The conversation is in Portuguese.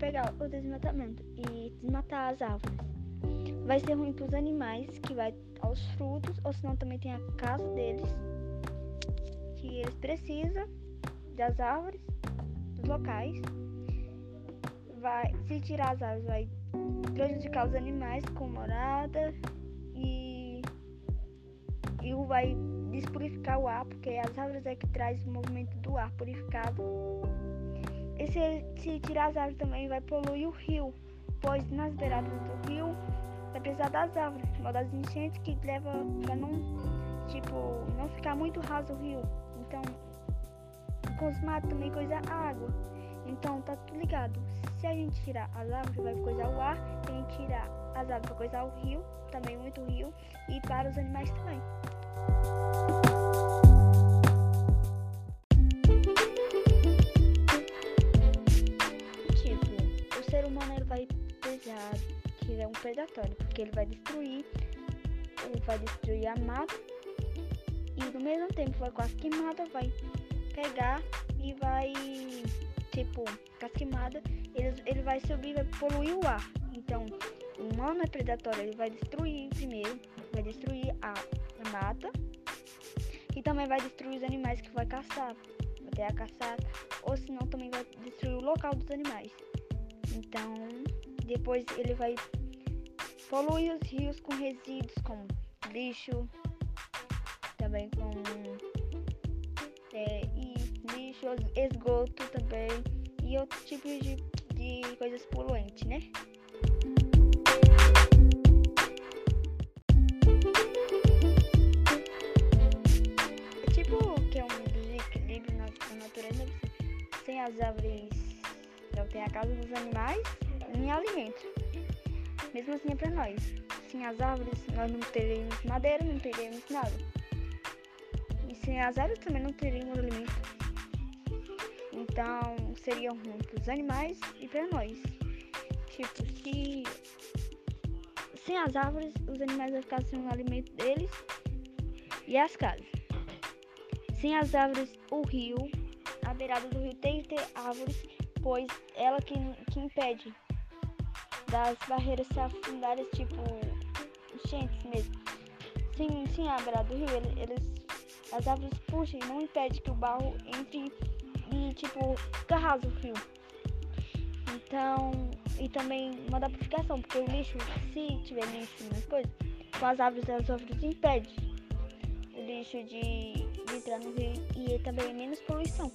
pegar o desmatamento e desmatar as árvores. Vai ser ruim para os animais, que vai aos frutos, ou senão também tem a casa deles, que eles precisam das árvores, dos locais. Vai, se tirar as árvores, vai prejudicar os animais com morada e, e vai despurificar o ar, porque as árvores é que traz o movimento do ar purificado. E se, se tirar as árvores também vai poluir o rio, pois nas beiradas do rio vai precisar das árvores, mal das enchentes que leva para não, tipo, não ficar muito raso o rio. Então, com os matos também coisa água. Então tá tudo ligado. Se a gente tirar as árvores, vai coisar o ar. Se a gente tirar as árvores, vai coisar o rio, também muito rio. E para os animais também. Ser humano ele vai pesar que é um predatório, porque ele vai destruir, ele vai destruir a mata e no mesmo tempo vai com as queimadas, vai pegar e vai, tipo, com as queimadas, ele, ele vai subir, vai poluir o ar. Então, o humano é predatório, ele vai destruir primeiro, vai destruir a, a mata e também vai destruir os animais que vai caçar, ter a caçada, ou senão também vai destruir o local dos animais. Então, depois ele vai poluir os rios com resíduos como lixo, também com é, e lixo, esgoto também e outros tipos de, de coisas poluentes, né? É tipo que é um desequilíbrio na, na natureza, sem as árvores tem a casa dos animais nem alimento. Mesmo assim é para nós. Sem as árvores nós não teríamos madeira, não teríamos nada. E sem as árvores também não teríamos alimento. Então seria ruim para os animais e para nós. Tipo, se sem as árvores os animais vão ficar sem o alimento deles e as casas. Sem as árvores, o rio, a beirada do rio tem que ter árvores, pois ela que, que impede das barreiras se afundarem, tipo enchentes mesmo. Sem, sem a beirada do rio, eles, as árvores puxam e não impede que o barro entre e tipo raso o rio. Então, e também uma purificação, porque o lixo, se tiver lixo nas coisas, com as árvores, as árvores impede o lixo de, de entrar no rio e também menos poluição.